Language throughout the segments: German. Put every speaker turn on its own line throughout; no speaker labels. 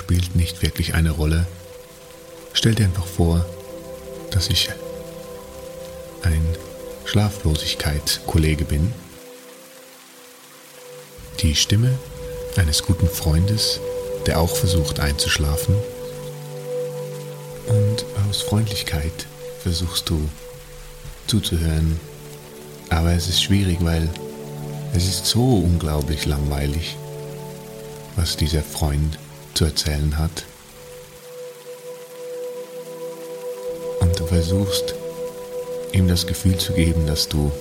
Spielt nicht wirklich eine Rolle. Stell dir einfach vor, dass ich ein Schlaflosigkeitskollege bin. Die Stimme eines guten Freundes, der auch versucht einzuschlafen. Und aus Freundlichkeit versuchst du zuzuhören. Aber es ist schwierig, weil es ist so unglaublich langweilig was dieser Freund zu erzählen hat. Und du versuchst ihm das Gefühl zu geben, dass du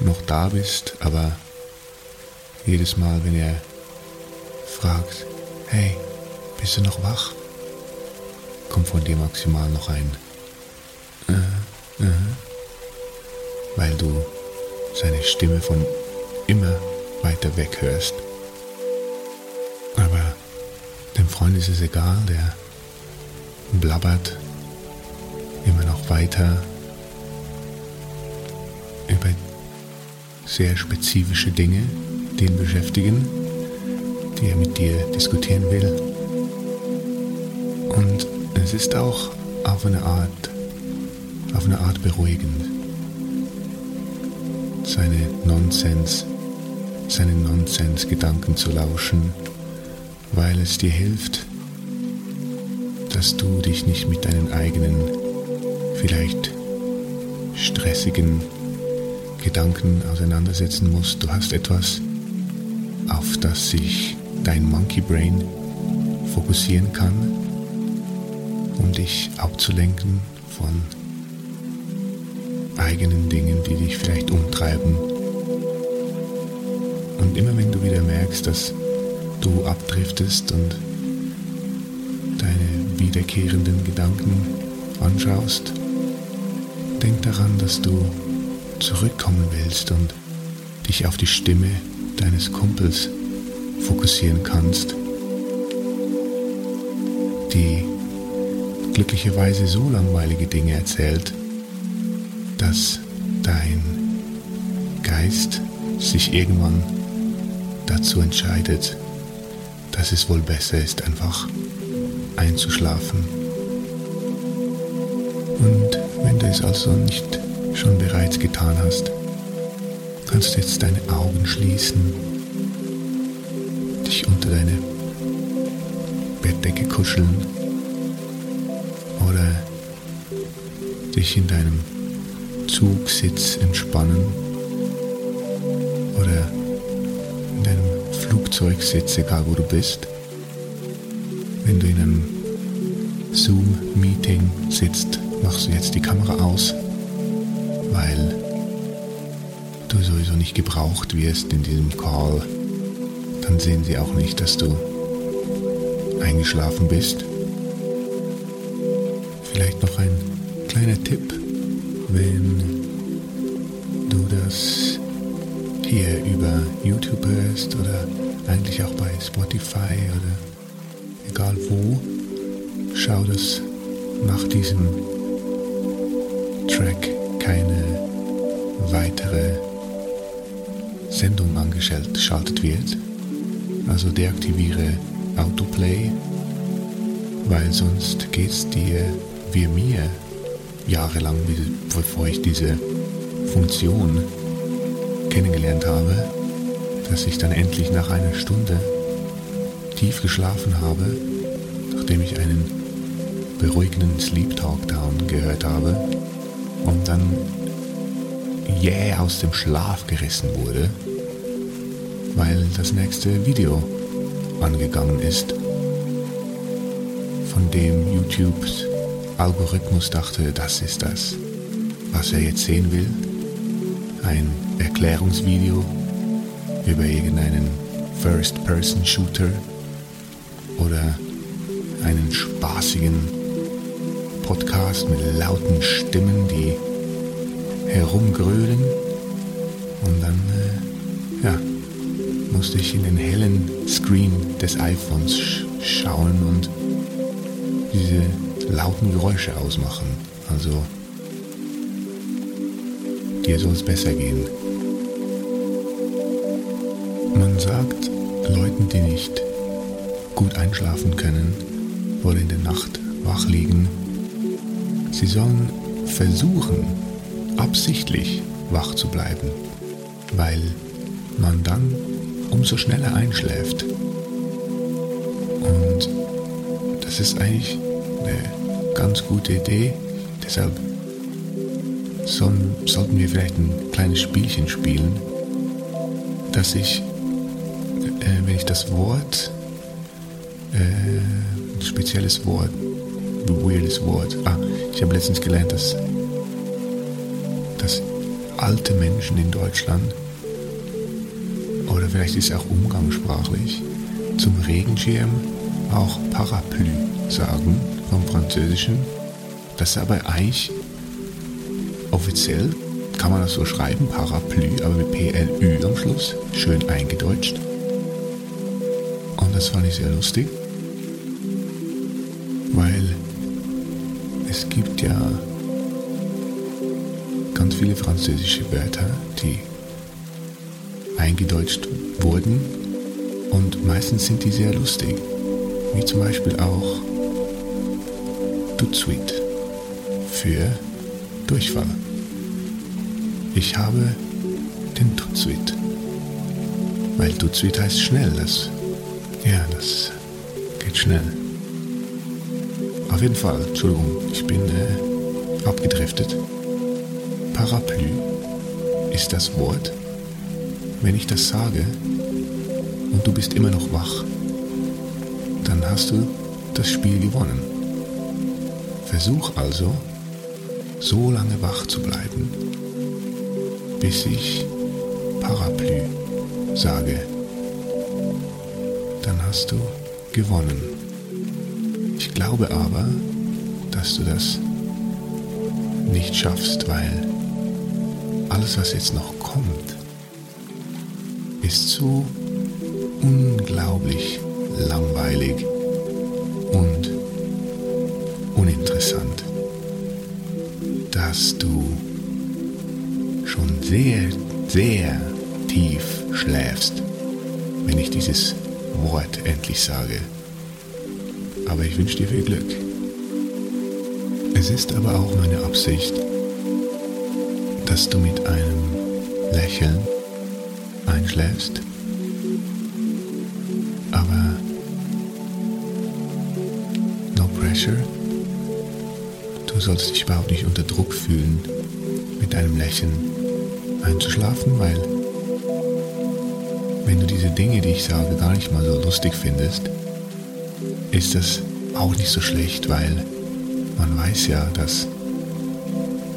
noch da bist, aber jedes Mal, wenn er fragt, hey, bist du noch wach? Kommt von dir maximal noch ein, äh, äh, weil du seine Stimme von immer weiter weg hörst. Freund ist es egal, der blabbert immer noch weiter über sehr spezifische Dinge, die ihn beschäftigen, die er mit dir diskutieren will. Und es ist auch auf eine Art, auf eine Art beruhigend, seine Nonsens, seinen Nonsens-Gedanken zu lauschen weil es dir hilft, dass du dich nicht mit deinen eigenen, vielleicht stressigen Gedanken auseinandersetzen musst. Du hast etwas, auf das sich dein Monkey Brain fokussieren kann, um dich abzulenken von eigenen Dingen, die dich vielleicht umtreiben. Und immer wenn du wieder merkst, dass du abdriftest und deine wiederkehrenden Gedanken anschaust, denk daran, dass du zurückkommen willst und dich auf die Stimme deines Kumpels fokussieren kannst, die glücklicherweise so langweilige Dinge erzählt, dass dein Geist sich irgendwann dazu entscheidet, dass es wohl besser ist, einfach einzuschlafen. Und wenn du es also nicht schon bereits getan hast, kannst du jetzt deine Augen schließen, dich unter deine Bettdecke kuscheln oder dich in deinem Zugsitz entspannen Flugzeug sitzt, egal wo du bist. Wenn du in einem Zoom-Meeting sitzt, machst du jetzt die Kamera aus, weil du sowieso nicht gebraucht wirst in diesem Call. Dann sehen sie auch nicht, dass du eingeschlafen bist. Vielleicht noch ein kleiner Tipp, wenn du das hier über YouTube hörst oder eigentlich auch bei Spotify oder egal wo, schau, dass nach diesem Track keine weitere Sendung angeschaltet wird. Also deaktiviere Autoplay, weil sonst geht's dir wie mir jahrelang, bevor ich diese Funktion kennengelernt habe, dass ich dann endlich nach einer Stunde tief geschlafen habe, nachdem ich einen beruhigenden Sleep Talk Down gehört habe und dann jäh yeah aus dem Schlaf gerissen wurde, weil das nächste Video angegangen ist, von dem YouTubes Algorithmus dachte, das ist das, was er jetzt sehen will. Ein Erklärungsvideo über irgendeinen First-Person-Shooter oder einen spaßigen Podcast mit lauten Stimmen, die herumgrölen. Und dann, äh, ja, musste ich in den hellen Screen des iPhones sch schauen und diese lauten Geräusche ausmachen. Also dir soll es besser gehen. Man sagt Leuten, die nicht gut einschlafen können oder in der Nacht wach liegen, sie sollen versuchen, absichtlich wach zu bleiben, weil man dann umso schneller einschläft. Und das ist eigentlich eine ganz gute Idee. Deshalb sollten wir vielleicht ein kleines Spielchen spielen, dass ich, äh, wenn ich das Wort, äh, ein spezielles Wort, ein weirdes Wort, ah, ich habe letztens gelernt, dass, dass alte Menschen in Deutschland, oder vielleicht ist es auch umgangssprachlich, zum Regenschirm auch Parapluie sagen vom Französischen. Das ist aber eigentlich offiziell, kann man das so schreiben, Parapluie, aber mit PLÜ am Schluss, schön eingedeutscht. Das fand ich sehr lustig, weil es gibt ja ganz viele französische Wörter, die eingedeutscht wurden und meistens sind die sehr lustig, wie zum Beispiel auch Tutsuit für Durchfall. Ich habe den Tutsuit, weil Tutsuit heißt schnell. Das, ja, das geht schnell. Auf jeden Fall, Entschuldigung, ich bin äh, abgedriftet. Parapluie ist das Wort, wenn ich das sage und du bist immer noch wach, dann hast du das Spiel gewonnen. Versuch also, so lange wach zu bleiben, bis ich Parapluie sage. Dann hast du gewonnen. Ich glaube aber, dass du das nicht schaffst, weil alles, was jetzt noch kommt, ist so unglaublich langweilig und uninteressant, dass du schon sehr, sehr tief schläfst, wenn ich dieses Wort endlich sage. Aber ich wünsche dir viel Glück. Es ist aber auch meine Absicht, dass du mit einem Lächeln einschläfst Pressure. Du sollst dich überhaupt nicht unter Druck fühlen, mit einem Lächeln einzuschlafen, weil wenn du diese Dinge, die ich sage, gar nicht mal so lustig findest, ist das auch nicht so schlecht, weil man weiß ja, dass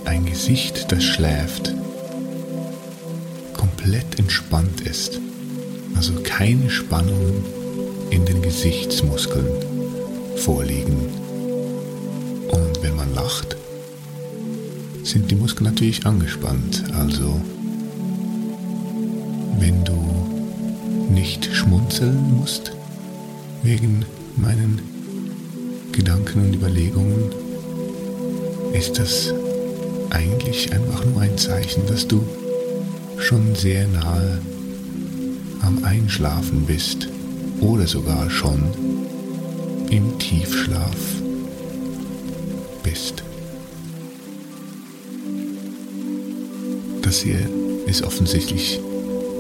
ein Gesicht, das schläft, komplett entspannt ist. Also keine Spannungen in den Gesichtsmuskeln vorliegen lacht, sind die Muskeln natürlich angespannt. Also, schmunzeln musst wegen meinen Gedanken und Überlegungen ist das eigentlich einfach nur ein Zeichen, dass du schon sehr nahe am Einschlafen bist oder sogar schon im Tiefschlaf bist. Das hier ist offensichtlich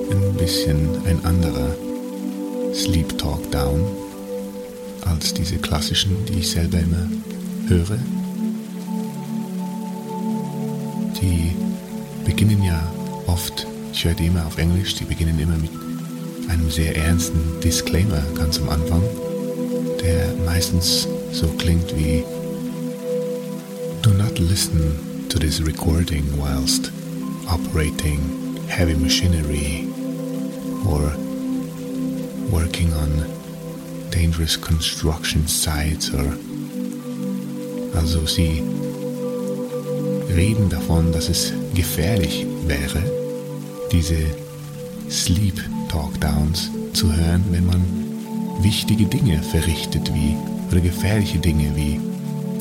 ein bisschen ein anderer Sleep Talk Down als diese klassischen, die ich selber immer höre. Die beginnen ja oft, ich höre die immer auf Englisch, die beginnen immer mit einem sehr ernsten Disclaimer ganz am Anfang, der meistens so klingt wie Do not listen to this recording whilst operating heavy machinery or working on dangerous construction sites or also sie reden davon, dass es gefährlich wäre, diese Sleep Talkdowns zu hören, wenn man wichtige Dinge verrichtet wie oder gefährliche Dinge wie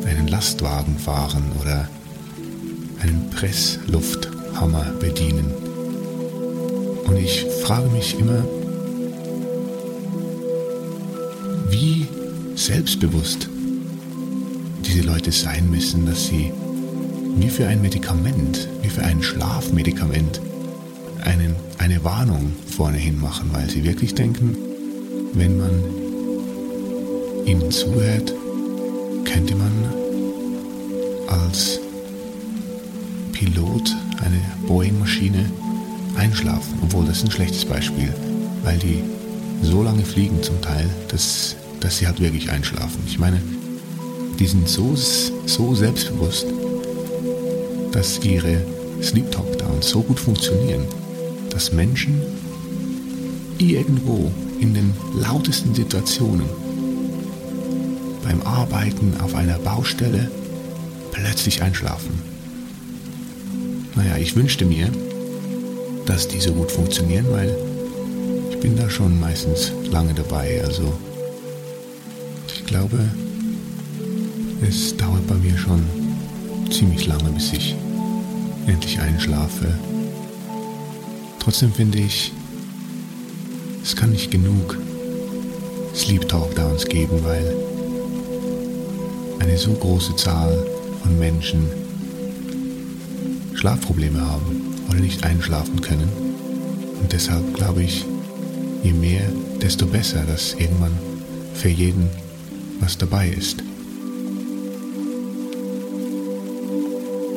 einen Lastwagen fahren oder einen Presslufthammer bedienen. Und ich frage mich immer, selbstbewusst diese Leute sein müssen, dass sie wie für ein Medikament, wie für ein Schlafmedikament einen, eine Warnung vorne hin machen, weil sie wirklich denken, wenn man ihnen zuhört, könnte man als Pilot eine Boeing-Maschine einschlafen, obwohl das ein schlechtes Beispiel, weil die so lange fliegen zum Teil, dass, dass sie halt wirklich einschlafen. Ich meine, die sind so, so selbstbewusst, dass ihre Sleep Talk Downs so gut funktionieren, dass Menschen irgendwo in den lautesten Situationen beim Arbeiten auf einer Baustelle plötzlich einschlafen. Naja, ich wünschte mir, dass die so gut funktionieren, weil ich bin da schon meistens lange dabei. Also ich glaube, es dauert bei mir schon ziemlich lange, bis ich endlich einschlafe. Trotzdem finde ich, es kann nicht genug Sleep Talk Downs geben, weil eine so große Zahl von Menschen Schlafprobleme haben oder nicht einschlafen können. Und deshalb glaube ich, je mehr, desto besser, dass irgendwann für jeden was dabei ist.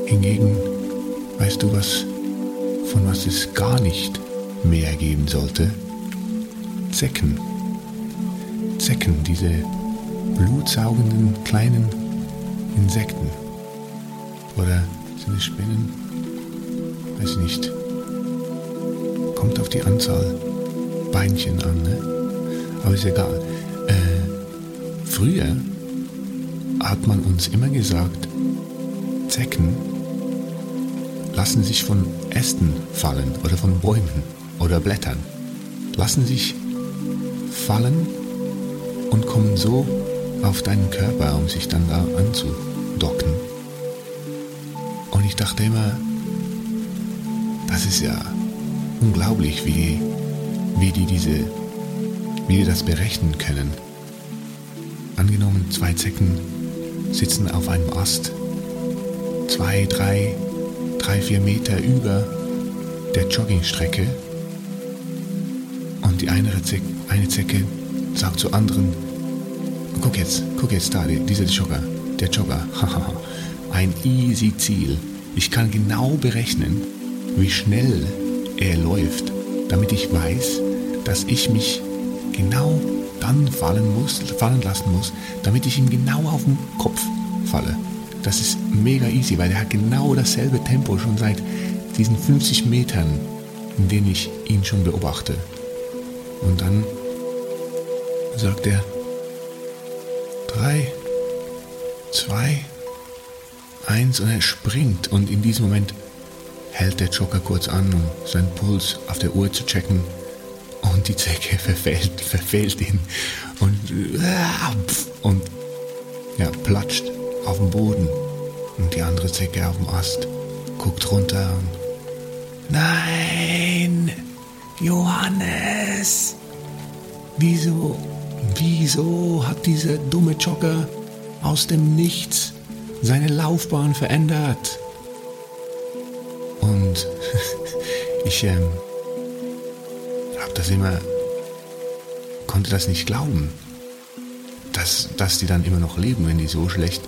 Hingegen, weißt du was, von was es gar nicht mehr geben sollte? Zecken. Zecken, diese blutsaugenden kleinen Insekten. Oder sind es Spinnen? Weiß nicht. Kommt auf die Anzahl Beinchen an, ne? Aber ist egal. Früher hat man uns immer gesagt, Zecken lassen sich von Ästen fallen oder von Bäumen oder Blättern. Lassen sich fallen und kommen so auf deinen Körper, um sich dann da anzudocken. Und ich dachte immer, das ist ja unglaublich, wie, wie die diese, wie die das berechnen können. Angenommen, zwei Zecken sitzen auf einem Ast, zwei, drei, drei, vier Meter über der Joggingstrecke. Und die eine Zecke, eine Zecke sagt zur anderen, guck jetzt, guck jetzt da, dieser Jogger, der Jogger, ein easy Ziel. Ich kann genau berechnen, wie schnell er läuft, damit ich weiß, dass ich mich genau dann fallen muss, fallen lassen muss, damit ich ihm genau auf den Kopf falle. Das ist mega easy, weil er hat genau dasselbe Tempo schon seit diesen 50 Metern, in denen ich ihn schon beobachte. Und dann sagt er, drei, zwei, eins und er springt und in diesem Moment hält der Joker kurz an, um seinen Puls auf der Uhr zu checken und die Zecke verfehlt, verfehlt ihn und, und ja, platscht auf dem Boden und die andere Zecke auf dem Ast guckt runter und Nein! Johannes! Wieso, wieso hat dieser dumme Jogger aus dem Nichts seine Laufbahn verändert? Und ich ähm, habe das immer, konnte das nicht glauben, dass, dass die dann immer noch leben, wenn die so schlecht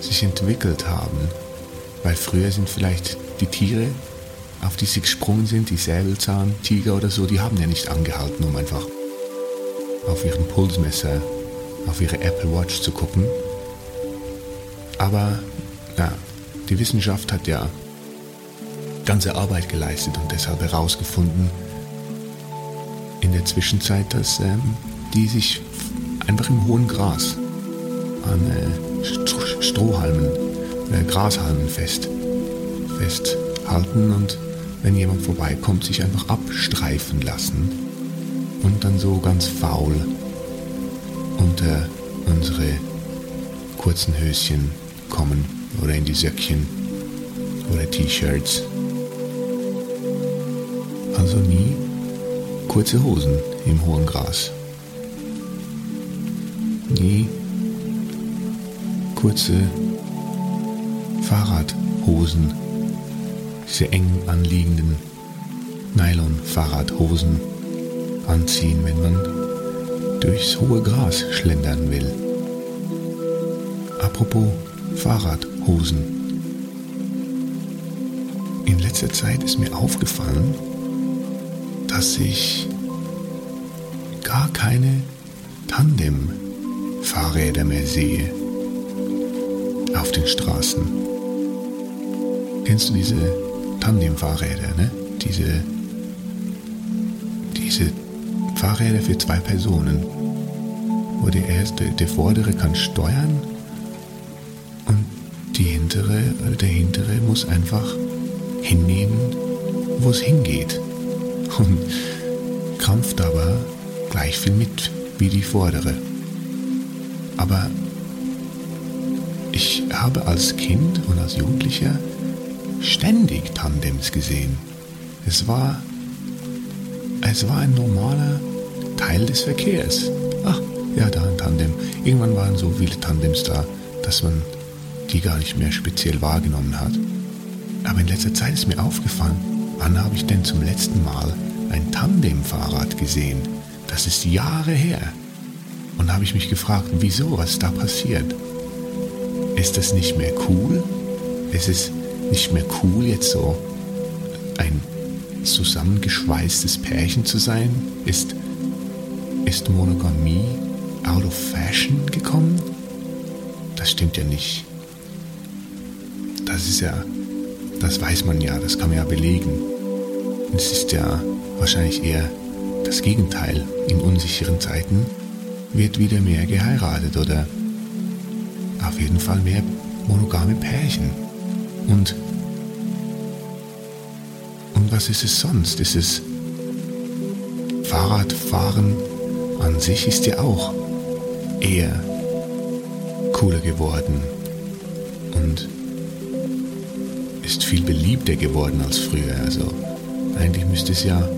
sich entwickelt haben. Weil früher sind vielleicht die Tiere, auf die sie gesprungen sind, die Säbelzahntiger oder so, die haben ja nicht angehalten, um einfach auf ihren Pulsmesser, auf ihre Apple Watch zu gucken. Aber ja, die Wissenschaft hat ja ganze Arbeit geleistet und deshalb herausgefunden der Zwischenzeit, dass ähm, die sich einfach im hohen Gras an äh, Strohhalmen, äh, Grashalmen fest, festhalten und wenn jemand vorbeikommt, sich einfach abstreifen lassen und dann so ganz faul unter unsere kurzen Höschen kommen oder in die Söckchen oder T-Shirts. Also nie kurze Hosen im hohen Gras. Nie kurze Fahrradhosen, diese eng anliegenden Nylon-Fahrradhosen anziehen, wenn man durchs hohe Gras schlendern will. Apropos Fahrradhosen. In letzter Zeit ist mir aufgefallen, dass ich gar keine Tandem-Fahrräder mehr sehe auf den Straßen. Kennst du diese Tandem-Fahrräder, ne? Diese, diese Fahrräder für zwei Personen, wo der erste, der vordere kann steuern und die hintere, der hintere muss einfach hinnehmen, wo es hingeht und krampft aber gleich viel mit wie die vordere. Aber ich habe als Kind und als Jugendlicher ständig Tandems gesehen. Es war, es war ein normaler Teil des Verkehrs. Ach, ja, da ein Tandem. Irgendwann waren so viele Tandems da, dass man die gar nicht mehr speziell wahrgenommen hat. Aber in letzter Zeit ist mir aufgefallen, wann habe ich denn zum letzten Mal ein Tandemfahrrad gesehen? Das ist Jahre her. Und habe ich mich gefragt, wieso, was da passiert? Ist das nicht mehr cool? Ist es nicht mehr cool, jetzt so ein zusammengeschweißtes Pärchen zu sein? Ist, ist Monogamie out of fashion gekommen? Das stimmt ja nicht. Das ist ja, das weiß man ja, das kann man ja belegen. Es ist ja wahrscheinlich eher das Gegenteil. In unsicheren Zeiten wird wieder mehr geheiratet oder auf jeden Fall mehr monogame Pärchen. Und, und was ist es sonst? Ist es Fahrradfahren an sich ist ja auch eher cooler geworden und ist viel beliebter geworden als früher. Also eigentlich müsste es ja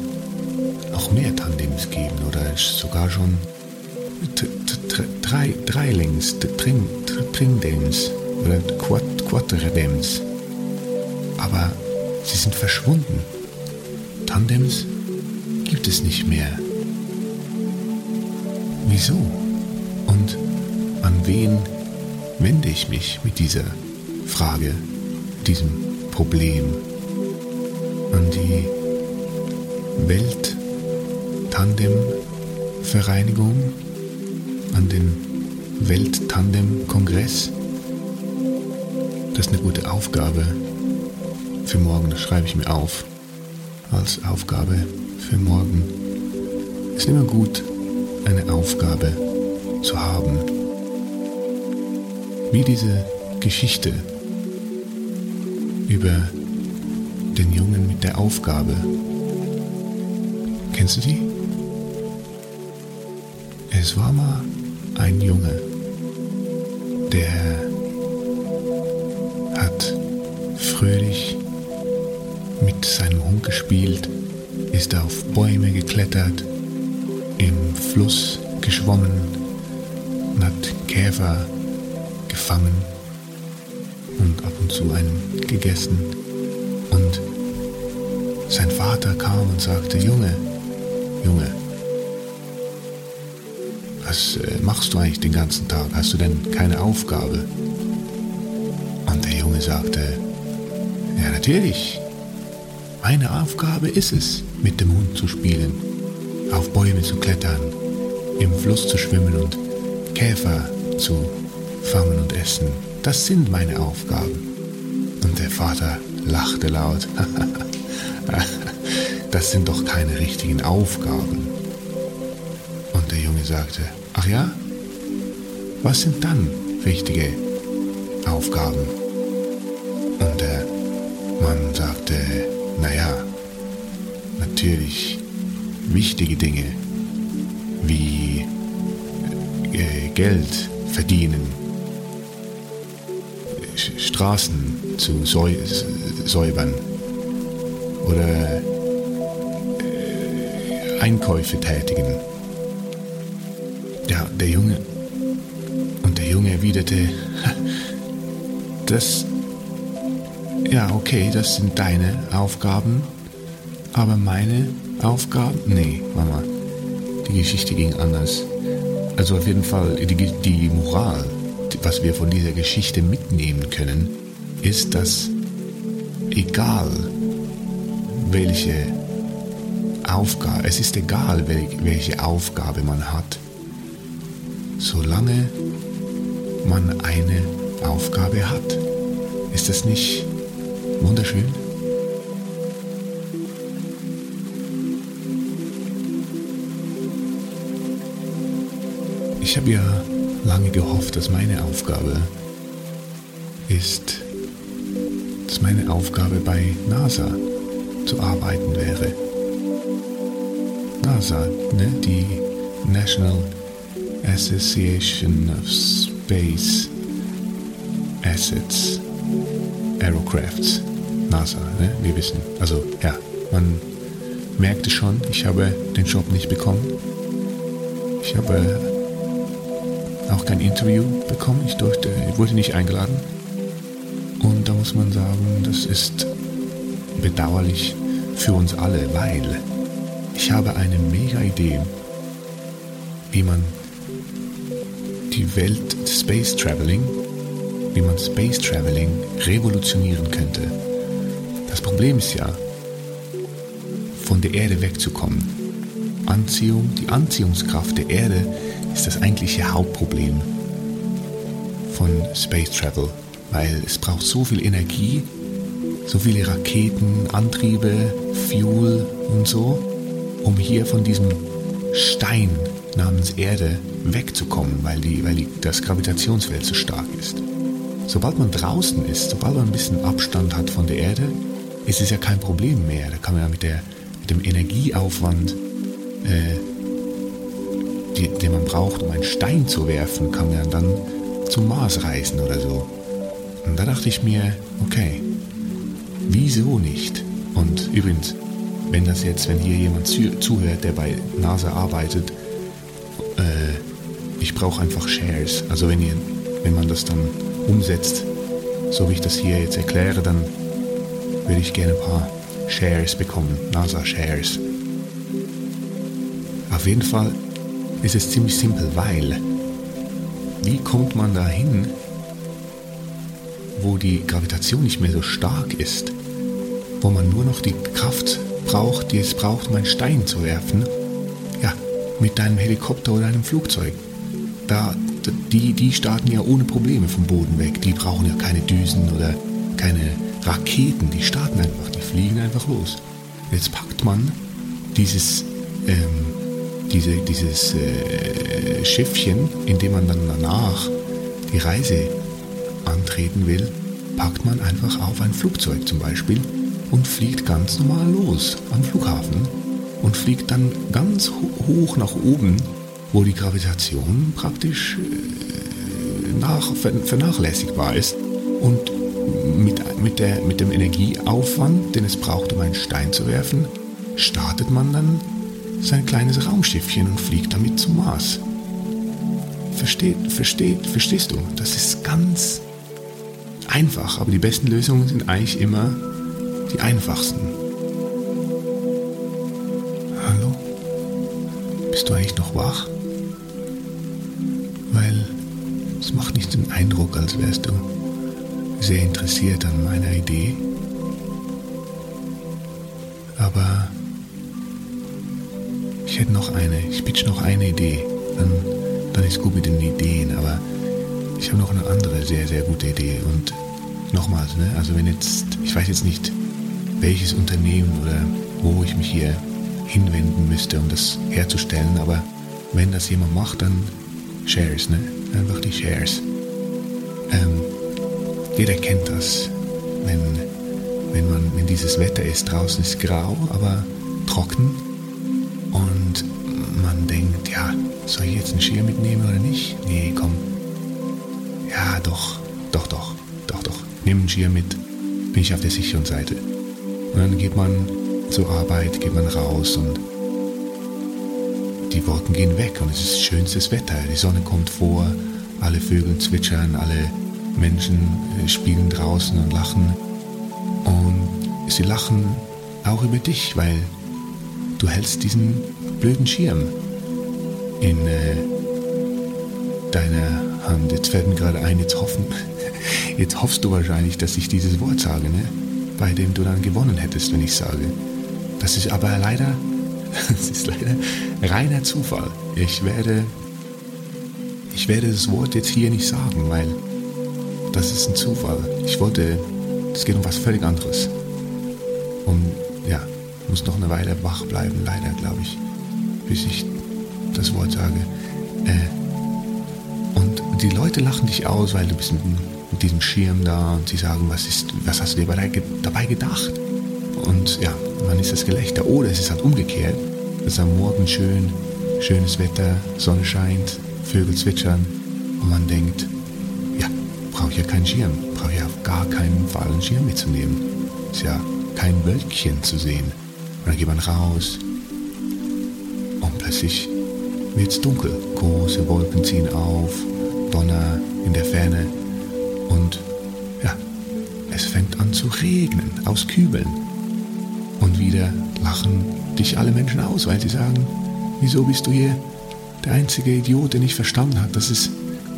auch mehr Tandems geben oder sogar schon drei, Dreilings, Tring, Tringdems oder Quad, Quadredems. Aber sie sind verschwunden. Tandems gibt es nicht mehr. Wieso? Und an wen wende ich mich mit dieser Frage, diesem Problem? An die Welt-Tandem-Vereinigung? An den Welt-Tandem-Kongress? Das ist eine gute Aufgabe für morgen, das schreibe ich mir auf als Aufgabe für morgen. Es ist immer gut, eine Aufgabe zu haben. Wie diese Geschichte über den Jungen mit der Aufgabe. Kennst du die? Es war mal ein Junge, der hat fröhlich mit seinem Hund gespielt, ist auf Bäume geklettert, im Fluss geschwommen und hat Käfer gefangen und ab und zu einen gegessen. Und sein Vater kam und sagte, Junge, Junge, was äh, machst du eigentlich den ganzen Tag? Hast du denn keine Aufgabe? Und der Junge sagte, ja natürlich, meine Aufgabe ist es, mit dem Hund zu spielen, auf Bäume zu klettern, im Fluss zu schwimmen und Käfer zu fangen und essen. Das sind meine Aufgaben. Und der Vater lachte laut. das sind doch keine richtigen Aufgaben. Und der Junge sagte, ach ja? Was sind dann richtige Aufgaben? Und der Mann sagte, naja, natürlich wichtige Dinge wie äh, Geld verdienen, Straßen zu säubern oder äh, Einkäufe tätigen. Ja, der Junge und der Junge erwiderte, das, ja, okay, das sind deine Aufgaben, aber meine Aufgaben, nee, Mama, die Geschichte ging anders. Also auf jeden Fall die, die Moral, was wir von dieser Geschichte mitnehmen können, ist, dass egal welche Aufgabe, es ist egal welche Aufgabe man hat, solange man eine Aufgabe hat. Ist das nicht wunderschön? Ich habe ja lange gehofft, dass meine Aufgabe ist, dass meine Aufgabe bei NASA zu arbeiten wäre. NASA, ne, die National Association of Space Assets Aerocrafts, NASA, ne, wir wissen. Also ja, man merkte schon, ich habe den Job nicht bekommen. Ich habe auch kein Interview bekommen. Ich, durfte, ich wurde nicht eingeladen. Und da muss man sagen, das ist bedauerlich für uns alle, weil ich habe eine mega Idee, wie man die Welt Space Traveling, wie man Space Traveling revolutionieren könnte. Das Problem ist ja, von der Erde wegzukommen. Anziehung, die Anziehungskraft der Erde ist das eigentliche Hauptproblem von Space Travel, weil es braucht so viel Energie, so viele Raketen, Antriebe, Fuel und so, um hier von diesem Stein namens Erde wegzukommen, weil, die, weil die, das Gravitationsfeld so stark ist. Sobald man draußen ist, sobald man ein bisschen Abstand hat von der Erde, ist es ja kein Problem mehr. Da kann man ja mit, der, mit dem Energieaufwand äh, die, den man braucht, um einen Stein zu werfen, kann man dann zum Mars reisen oder so. Und da dachte ich mir, okay, wieso nicht? Und übrigens, wenn das jetzt, wenn hier jemand zuhört, der bei NASA arbeitet, äh, ich brauche einfach Shares. Also wenn ihr, wenn man das dann umsetzt, so wie ich das hier jetzt erkläre, dann würde ich gerne ein paar Shares bekommen, NASA-Shares. Auf jeden Fall ist es ziemlich simpel, weil wie kommt man dahin, wo die Gravitation nicht mehr so stark ist, wo man nur noch die Kraft braucht, die es braucht, um einen Stein zu werfen? Ja, mit deinem Helikopter oder einem Flugzeug. Da, die, die starten ja ohne Probleme vom Boden weg. Die brauchen ja keine Düsen oder keine Raketen. Die starten einfach, die fliegen einfach los. Jetzt packt man dieses ähm, diese, dieses äh, Schiffchen, in dem man dann danach die Reise antreten will, packt man einfach auf ein Flugzeug zum Beispiel und fliegt ganz normal los am Flughafen und fliegt dann ganz hoch nach oben, wo die Gravitation praktisch äh, nach, vernachlässigbar ist. Und mit, mit, der, mit dem Energieaufwand, den es braucht, um einen Stein zu werfen, startet man dann sein kleines Raumschiffchen und fliegt damit zum Mars. Versteht, versteht, verstehst du? Das ist ganz einfach, aber die besten Lösungen sind eigentlich immer die einfachsten. Hallo? Bist du eigentlich noch wach? Weil es macht nicht den Eindruck, als wärst du sehr interessiert an meiner Idee. Aber ich hätte noch eine, ich pitch noch eine Idee. Dann, dann ist gut mit den Ideen, aber ich habe noch eine andere sehr, sehr gute Idee. Und nochmals, ne, also wenn jetzt, ich weiß jetzt nicht, welches Unternehmen oder wo ich mich hier hinwenden müsste, um das herzustellen, aber wenn das jemand macht, dann Shares, ne? Einfach die Shares. Ähm, jeder kennt das, wenn, wenn, man, wenn dieses Wetter ist. Draußen ist grau, aber trocken. Und man denkt, ja, soll ich jetzt einen Schirm mitnehmen oder nicht? Nee, komm. Ja, doch, doch, doch, doch, doch. Nimm einen Schirm mit. Bin ich auf der sicheren Seite. Und dann geht man zur Arbeit, geht man raus und die Wolken gehen weg und es ist schönstes Wetter. Die Sonne kommt vor, alle Vögel zwitschern, alle Menschen äh, spielen draußen und lachen. Und sie lachen auch über dich, weil du hältst diesen blöden Schirm in äh, deiner Hand. Jetzt fällt mir gerade ein, jetzt hoffen, jetzt hoffst du wahrscheinlich, dass ich dieses Wort sage, ne? Bei dem du dann gewonnen hättest, wenn ich sage. Das ist aber leider, das ist leider reiner Zufall. Ich werde, ich werde das Wort jetzt hier nicht sagen, weil das ist ein Zufall. Ich wollte, es geht um was völlig anderes. Und ja, muss noch eine Weile wach bleiben, leider, glaube ich, bis ich das Wort sage. Äh, und die Leute lachen dich aus, weil du bist mit, mit diesem Schirm da und sie sagen, was, ist, was hast du dir dabei gedacht? Und ja, man ist das Gelächter. Oder es ist halt umgekehrt. Es ist am Morgen schön, schönes Wetter, Sonne scheint, Vögel zwitschern und man denkt, brauche ich ja keinen Schirm, brauche ich auf gar keinen Fall einen Schirm mitzunehmen. Ist ja kein Wölkchen zu sehen. Und dann geht man raus und plötzlich wird es dunkel. Große Wolken ziehen auf, Donner in der Ferne und ja, es fängt an zu regnen aus Kübeln. Und wieder lachen dich alle Menschen aus, weil sie sagen, wieso bist du hier der einzige Idiot, der nicht verstanden hat, dass es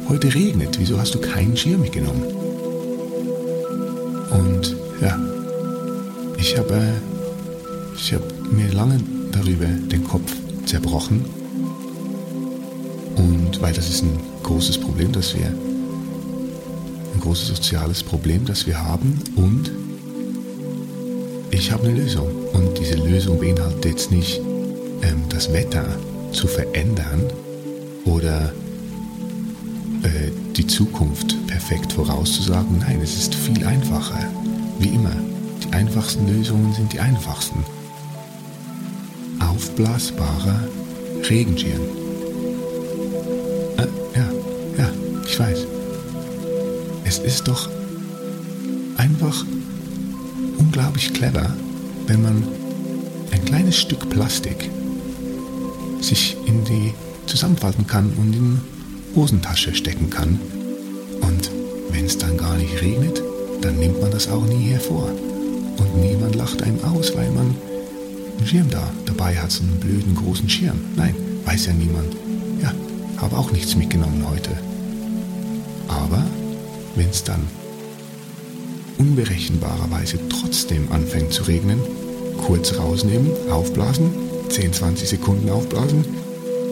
heute regnet, wieso hast du keinen Schirm mitgenommen? Und ja, ich habe äh, ich hab mir lange darüber den Kopf zerbrochen. Und weil das ist ein großes Problem, das wir, ein großes soziales Problem, das wir haben. Und ich habe eine Lösung. Und diese Lösung beinhaltet jetzt nicht, ähm, das Wetter zu verändern oder äh, die Zukunft perfekt vorauszusagen. Nein, es ist viel einfacher. Wie immer, die einfachsten Lösungen sind die einfachsten. Aufblasbarer Regenschirm. Äh, ja, ja, ich weiß. Es ist doch einfach unglaublich clever, wenn man ein kleines Stück Plastik sich in die zusammenfalten kann und in Hosentasche stecken kann. Und wenn es dann gar nicht regnet, dann nimmt man das auch nie hervor. Und niemand lacht einem aus, weil man einen Schirm da dabei hat, so einen blöden großen Schirm. Nein, weiß ja niemand. Ja, habe auch nichts mitgenommen heute. Aber wenn es dann unberechenbarerweise trotzdem anfängt zu regnen, kurz rausnehmen, aufblasen, 10, 20 Sekunden aufblasen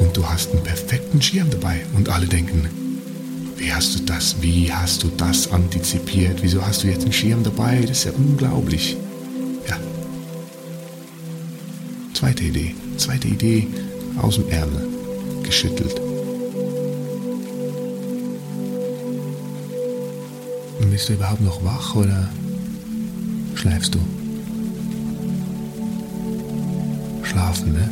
und du hast einen perfekten Schirm dabei und alle denken, wie hast du das, wie hast du das antizipiert, wieso hast du jetzt einen Schirm dabei, das ist ja unglaublich. Ja. Zweite Idee, zweite Idee aus dem Ärmel, geschüttelt. Bist du überhaupt noch wach oder schläfst du? Schlafen, ne?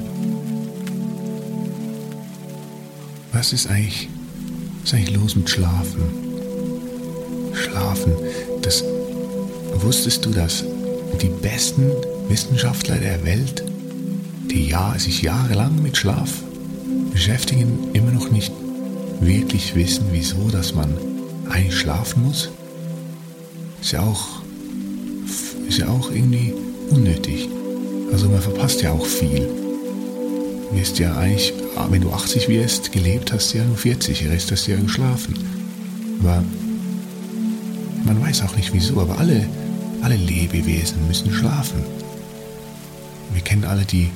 was ist eigentlich, was ist eigentlich los mit Schlafen? Schlafen. Das wusstest du, dass die besten Wissenschaftler der Welt, die ja, sich jahrelang mit Schlaf beschäftigen, immer noch nicht wirklich wissen, wieso, dass man eigentlich schlafen muss? Ist ja auch, ist ja auch irgendwie unnötig. Also man verpasst ja auch viel. Du wirst ja eigentlich, wenn du 80 wirst, gelebt hast du ja nur 40, der Rest hast du ja geschlafen. Aber man weiß auch nicht wieso, aber alle, alle Lebewesen müssen schlafen. Wir kennen alle die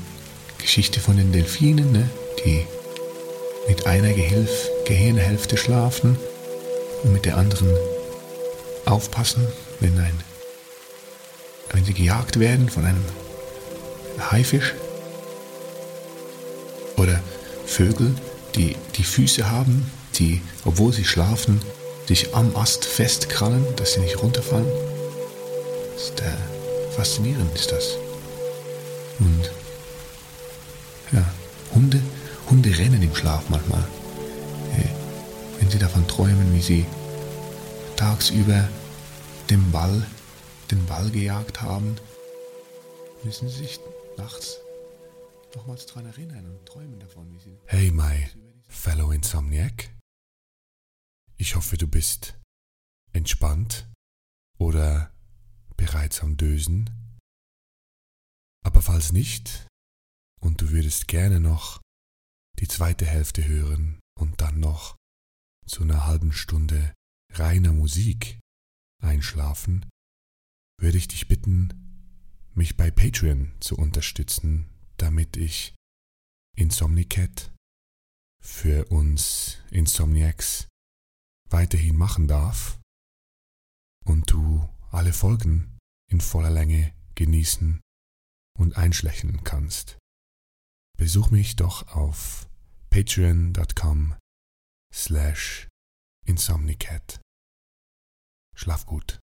Geschichte von den Delfinen, ne? die mit einer Gehirnhälfte schlafen und mit der anderen aufpassen, wenn, ein, wenn sie gejagt werden von einem Haifisch. Oder Vögel, die die Füße haben, die, obwohl sie schlafen, sich am Ast festkrallen, dass sie nicht runterfallen. Ist, äh, faszinierend ist das. Und ja, Hunde, Hunde rennen im Schlaf manchmal. Äh, wenn sie davon träumen, wie sie tagsüber den Ball, den Ball gejagt haben, müssen sie sich nachts nochmals daran erinnern und träumen davon, wie sie.
Hey, my fellow Insomniac. Ich hoffe, du bist entspannt oder bereits am Dösen. Aber falls nicht und du würdest gerne noch die zweite Hälfte hören und dann noch zu einer halben Stunde reiner Musik einschlafen, würde ich dich bitten, mich bei Patreon zu unterstützen, damit ich Insomnicat für uns Insomniacs weiterhin machen darf und du alle Folgen in voller Länge genießen und einschlächern kannst. Besuch mich doch auf patreon.com slash insomnicat. Schlaf gut.